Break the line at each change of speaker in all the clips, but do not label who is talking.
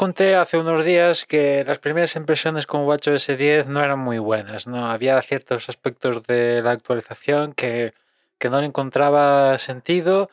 Conté hace unos días que las primeras impresiones con WatchOS 10 no eran muy buenas, ¿no? Había ciertos aspectos de la actualización que, que no le encontraba sentido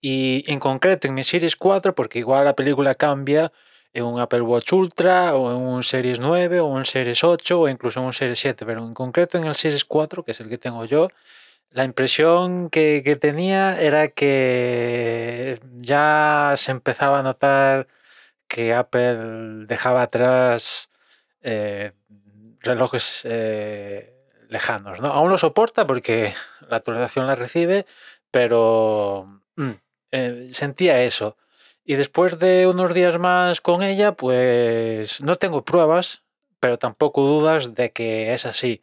y en concreto en mi Series 4, porque igual la película cambia en un Apple Watch Ultra o en un Series 9 o un Series 8 o incluso en un Series 7, pero en concreto en el Series 4, que es el que tengo yo, la impresión que, que tenía era que ya se empezaba a notar que Apple dejaba atrás eh, relojes eh, lejanos. ¿no? Aún lo soporta porque la actualización la recibe, pero mm, eh, sentía eso. Y después de unos días más con ella, pues no tengo pruebas, pero tampoco dudas de que es así.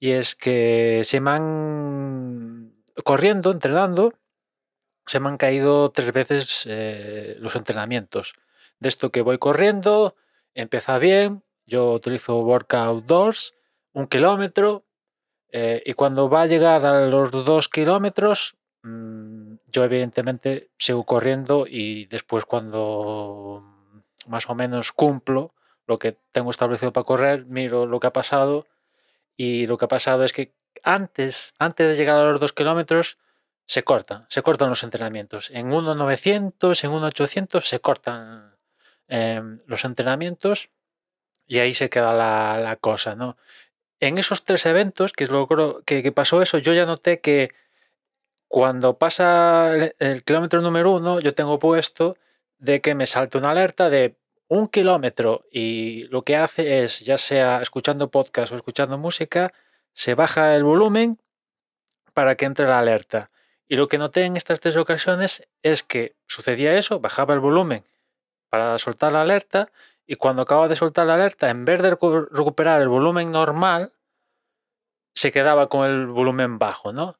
Y es que se me han, corriendo, entrenando, se me han caído tres veces los entrenamientos de esto que voy corriendo, empieza bien, yo utilizo Workout 2, un kilómetro, eh, y cuando va a llegar a los dos kilómetros, mmm, yo evidentemente sigo corriendo y después cuando más o menos cumplo lo que tengo establecido para correr, miro lo que ha pasado y lo que ha pasado es que antes, antes de llegar a los dos kilómetros, se cortan, se cortan los entrenamientos. En 1.900, en 1.800 se cortan eh, los entrenamientos y ahí se queda la, cosa, ¿no? En esos tres eventos que, logró, que, pasó eso, yo ya noté que cuando pasa el, el, kilómetro número uno, yo tengo puesto de que me salte una alerta de un kilómetro y lo que hace es, ya sea escuchando podcast o escuchando música, se baja el volumen para que entre la alerta. Y lo que noté en estas tres ocasiones es que sucedía eso, bajaba el volumen para soltar la alerta y cuando acaba de soltar la alerta, en vez de recuperar el volumen normal, se quedaba con el volumen bajo, ¿no?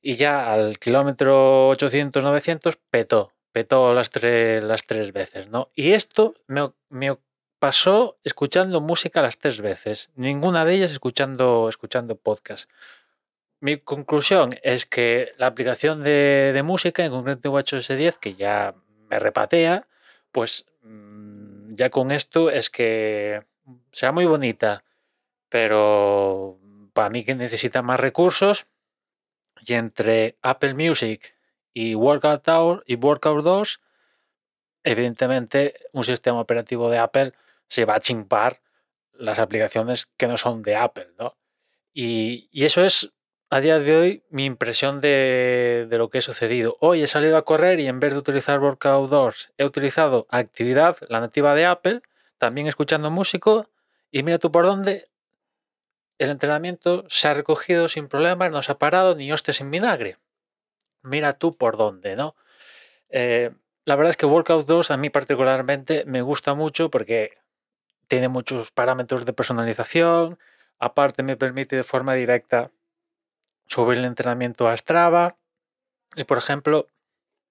Y ya al kilómetro 800-900 petó, petó las tres, las tres veces, ¿no? Y esto me, me, pasó escuchando música las tres veces, ninguna de ellas escuchando, escuchando podcast. Mi conclusión es que la aplicación de, de música, en concreto WatchOS 10, que ya me repatea, pues mm, ya con esto es que será muy bonita, pero para mí que necesita más recursos y entre Apple Music y Workout Hour y Workout 2, evidentemente un sistema operativo de Apple se va a chimpar las aplicaciones que no son de Apple, ¿no? Y, y eso es a día de hoy mi impresión de, lo que he sucedido. Hoy he salido a correr y en vez de utilizar Workout 2 he utilizado actividad, la nativa de Apple, también escuchando músico y mira tú por dónde el entrenamiento se ha recogido sin problemas, no se ha parado ni hostia sin vinagre. Mira tú por dónde, ¿no? Eh, la verdad es que Workout 2 a mí particularmente me gusta mucho porque tiene muchos parámetros de personalización, aparte me permite de forma directa subir el entrenamiento a Strava y, por ejemplo,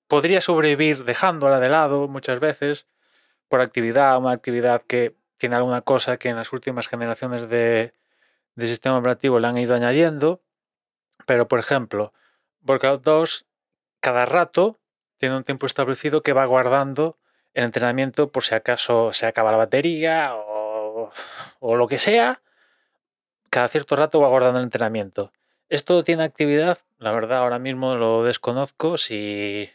podría sobrevivir dejándola de lado muchas veces por actividad, una actividad que tiene alguna cosa que en las últimas generaciones de, de sistema operativo le han ido añadiendo, pero por ejemplo, Workout 2 cada rato tiene un tiempo establecido que va guardando el entrenamiento por si acaso se acaba la batería o, o lo que sea, cada cierto rato va guardando el entrenamiento. Esto tiene actividad, la verdad ahora mismo lo desconozco, si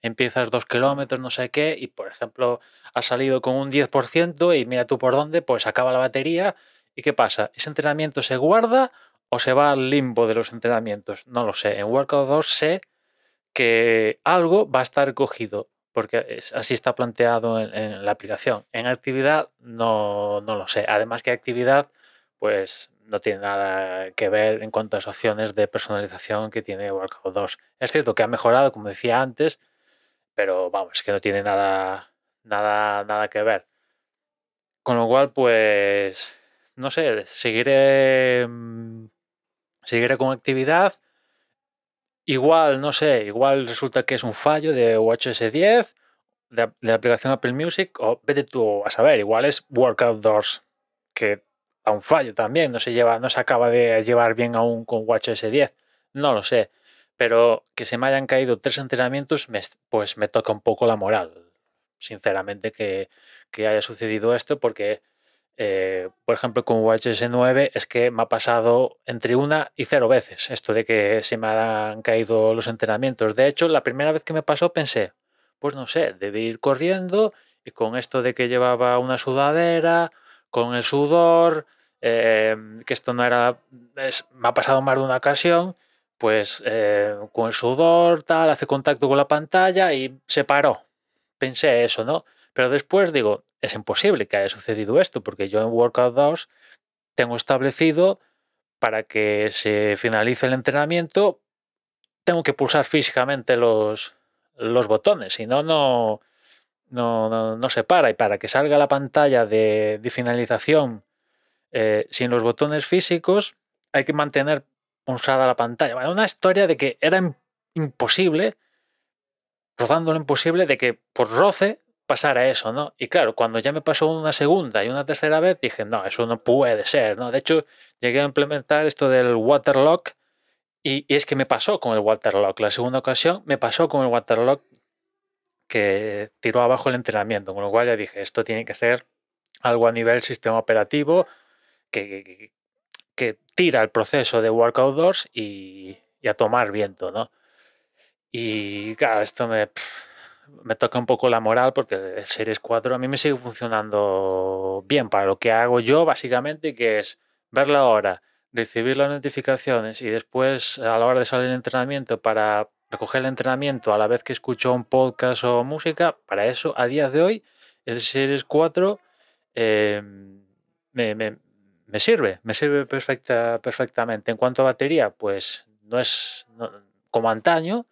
empiezas dos kilómetros, no sé qué, y por ejemplo has salido con un 10% y mira tú por dónde, pues acaba la batería y ¿qué pasa? ¿Ese entrenamiento se guarda o se va al limbo de los entrenamientos? No lo sé. En Workout 2 sé que algo va a estar cogido, porque así está planteado en, en, la aplicación. En actividad no, no lo sé. Además que actividad, pues no tiene nada que ver en cuanto a las opciones de personalización que tiene Workout 2. Es cierto que ha mejorado, como decía antes, pero vamos, es que no tiene nada, nada, nada que ver. Con lo cual, pues, no sé, seguiré, mm, seguiré con actividad. Igual, no sé, igual resulta que es un fallo de WatchOS 10, de, de la aplicación Apple Music, o vete tú a saber, igual es Workout 2, que un fallo también, no se lleva, no se acaba de llevar bien aún con WatchOS 10, no lo sé, pero que se me hayan caído tres entrenamientos, me, pues me toca un poco la moral, sinceramente, que, haya sucedido esto porque, eh, por ejemplo, con UHS 9 es que me ha pasado entre una y cero veces esto de que se me han caído los entrenamientos. De hecho, la primera vez que me pasó pensé, pues no sé, debí ir corriendo y con esto de que llevaba una sudadera, con el sudor, em, que esto no era, me ha pasado más de una ocasión, pues eh, con el sudor, tal, hace contacto con la pantalla y se paró. Pensé eso, ¿no? Pero después digo, es imposible que haya sucedido esto, porque yo en Workout 2 tengo establecido para que se finalice el entrenamiento, tengo que pulsar físicamente los, los botones, si no, no, no, no, se para. Y para que salga la pantalla de, finalización eh, sin los botones físicos, hay que mantener pulsada la pantalla. Bueno, una historia de que era imposible, rozando lo imposible, de que por roce pasara eso, ¿no? Y claro, cuando ya me pasó una segunda y una tercera vez, dije, no, eso no puede ser, ¿no? De hecho, llegué a implementar esto del waterlock y, y es que me pasó con el waterlock. La segunda ocasión me pasó con el waterlock que tiró abajo el entrenamiento, con lo cual ya dije, esto tiene que ser algo a nivel sistema operativo que, que, tira el proceso de Workout Doors y, a tomar viento, ¿no? Y claro, esto me, me toca un poco la moral porque el Series 4 a mí me sigue funcionando bien para lo que hago yo, básicamente, que es ver la hora, recibir las notificaciones y después a la hora de salir del entrenamiento para recoger el entrenamiento a la vez que escucho un podcast o música, para eso a día de hoy el Series 4 em, me, sirve, me sirve perfecta, perfectamente. En cuanto a batería, pues no es como antaño,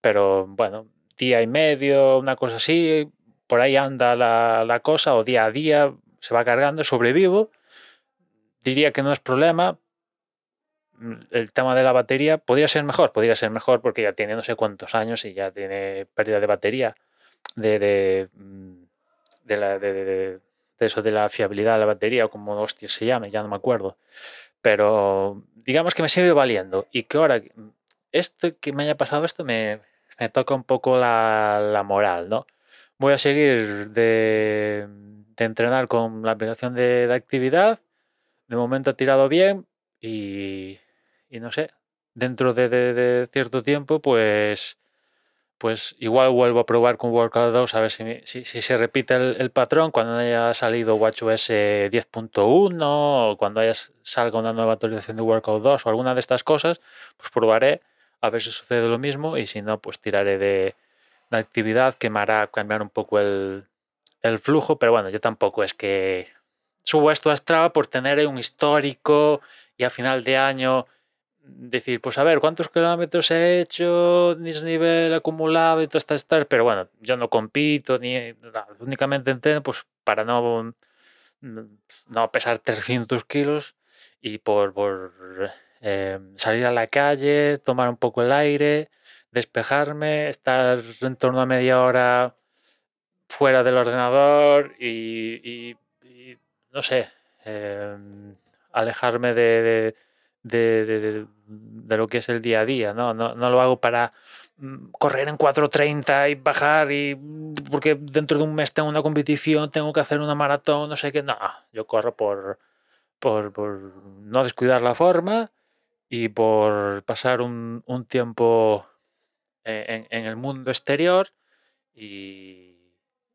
pero bueno, día y medio, una cosa así, por ahí anda la, la cosa, o día a día se va cargando, sobrevivo. Diría que no es problema, el tema de la batería podría ser mejor, podría ser mejor porque ya tiene no sé cuántos años y ya tiene pérdida de batería, de, de, mm, la, de, eso de la fiabilidad de la batería o como hostia se llame, ya no me acuerdo. Pero digamos que me sigue valiendo y que ahora esto que me haya pasado esto me, toca un poco la, moral, ¿no? Voy a seguir de, entrenar con la aplicación de, de actividad. De momento ha tirado bien y no sé, dentro de, cierto tiempo, pues, pues igual vuelvo a probar con Workout 2 a ver si, si, se repite el, patrón cuando haya salido WatchOS 10.1 o cuando haya salga una nueva actualización de Workout 2 o alguna de estas cosas, pues probaré a ver si sucede lo mismo y si no, pues tiraré de, la actividad que me hará cambiar un poco el, el flujo, pero bueno, yo tampoco es que subo esto a Strava por tener un histórico y a final de año decir, pues a ver, ¿cuántos kilómetros he hecho, nivel acumulado y todas estas, estas, pero bueno, yo no compito, ni únicamente entreno pues para no, no pesar 300 kilos y por, por eh, salir a la calle, tomar un poco el aire, despejarme, estar en torno a media hora fuera del ordenador y, no sé, em, alejarme de, lo que es el día a día, ¿no? No, lo hago para mm, correr en 4.30 y bajar y mm, porque dentro de un mes tengo una competición, tengo que hacer una maratón, no sé qué, no, yo corro por, por, no descuidar la forma y por pasar un, tiempo en, en, el mundo exterior y,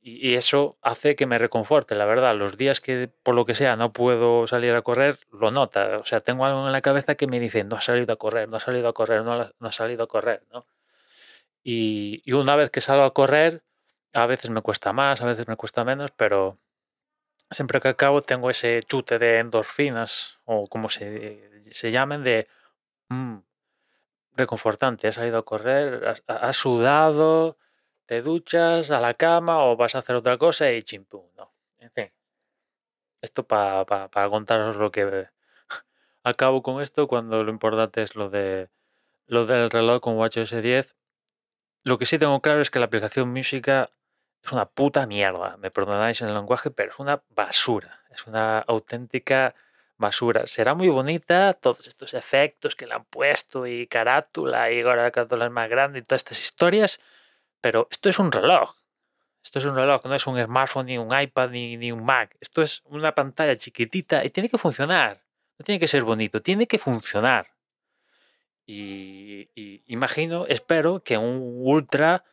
y, eso hace que me reconforte, la verdad. Los días que por lo que sea no puedo salir a correr, lo nota. O sea, tengo algo en la cabeza que me dice, no ha salido a correr, no ha salido a correr, no, ha salido a correr, ¿no? Y, y, una vez que salgo a correr, a veces me cuesta más, a veces me cuesta menos, pero siempre que acabo tengo ese chute de endorfinas, o como se, se llamen, de mm, reconfortante. Has salido a correr, has sudado, te duchas a la cama o vas a hacer otra cosa y chimpú, ¿no? En fin. Esto para contaros lo que acabo con esto cuando lo importante es lo de lo del reloj con WatchOS 10. Lo que sí tengo claro es que la aplicación música es una puta mierda. Me perdonáis en el lenguaje, pero es una basura. Es una auténtica basura. Será muy bonita todos estos efectos que le han puesto y carátula y ahora la carátula es más grande y todas estas historias pero esto es un reloj. Esto es un reloj, no es un smartphone, ni un iPad, ni, ni un Mac. Esto es una pantalla chiquitita y tiene que funcionar. No tiene que ser bonito, tiene que funcionar. Y, imagino, espero que un Ultra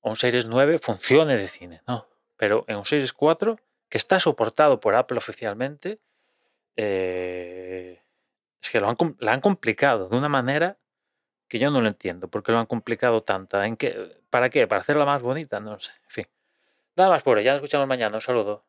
o un Series 9 funcione de cine, ¿no? Pero en un Series 4, que está soportado por Apple oficialmente, eh, es que lo han, la han complicado de una manera que yo no lo entiendo. ¿Por qué lo han complicado tanta? ¿En qué, ¿Para qué? ¿Para hacerla más bonita? No sé. En fin. Nada más por hoy. Ya nos escuchamos mañana. Un saludo.